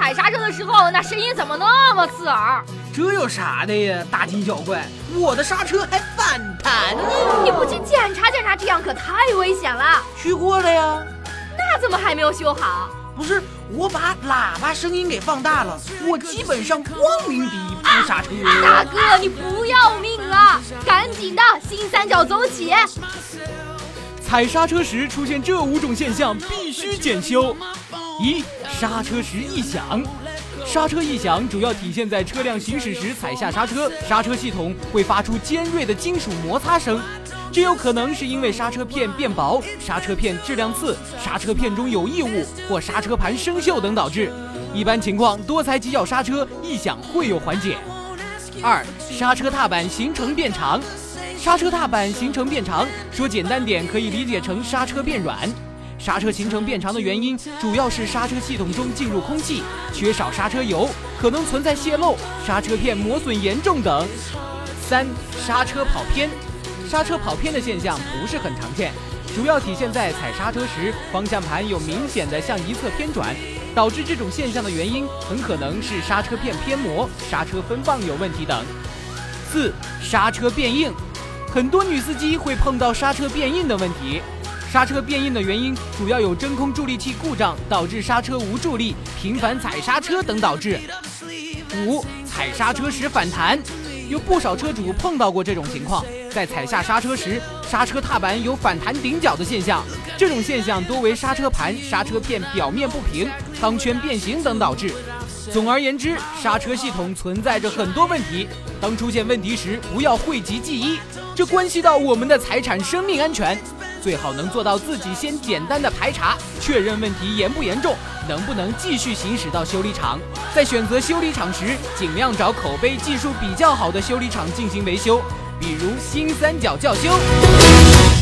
踩刹车的时候，那声音怎么那么刺耳？这有啥的呀，大惊小怪！我的刹车还反弹呢！你不去检查检查，这样可太危险了。去过了呀，那怎么还没有修好？不是，我把喇叭声音给放大了，我基本上光明敌不刹车。大哥，你不要命了？赶紧的，新三角走起！踩刹车时出现这五种现象，必须检修。一、刹车时异响。刹车异响主要体现在车辆行驶时踩下刹车，刹车系统会发出尖锐的金属摩擦声。这有可能是因为刹车片变薄、刹车片质量次、刹车片中有异物或刹车盘生锈等导致。一般情况，多踩几脚刹车，异响会有缓解。二、刹车踏板行程变长。刹车踏板行程变长，说简单点可以理解成刹车变软。刹车行程变长的原因主要是刹车系统中进入空气，缺少刹车油，可能存在泄漏、刹车片磨损严重等。三、刹车跑偏。刹车跑偏的现象不是很常见，主要体现在踩刹车时方向盘有明显的向一侧偏转。导致这种现象的原因很可能是刹车片偏磨、刹车分泵有问题等。四、刹车变硬。很多女司机会碰到刹车变硬的问题。刹车变硬的原因主要有真空助力器故障导致刹车无助力、频繁踩刹车等导致。五、踩刹车时反弹，有不少车主碰到过这种情况，在踩下刹车时，刹车踏板有反弹顶角的现象。这种现象多为刹车盘、刹车片表面不平、钢圈变形等导致。总而言之，刹车系统存在着很多问题。当出现问题时，不要讳疾忌医，这关系到我们的财产、生命安全。最好能做到自己先简单的排查，确认问题严不严重，能不能继续行驶到修理厂。在选择修理厂时，尽量找口碑、技术比较好的修理厂进行维修，比如新三角教修。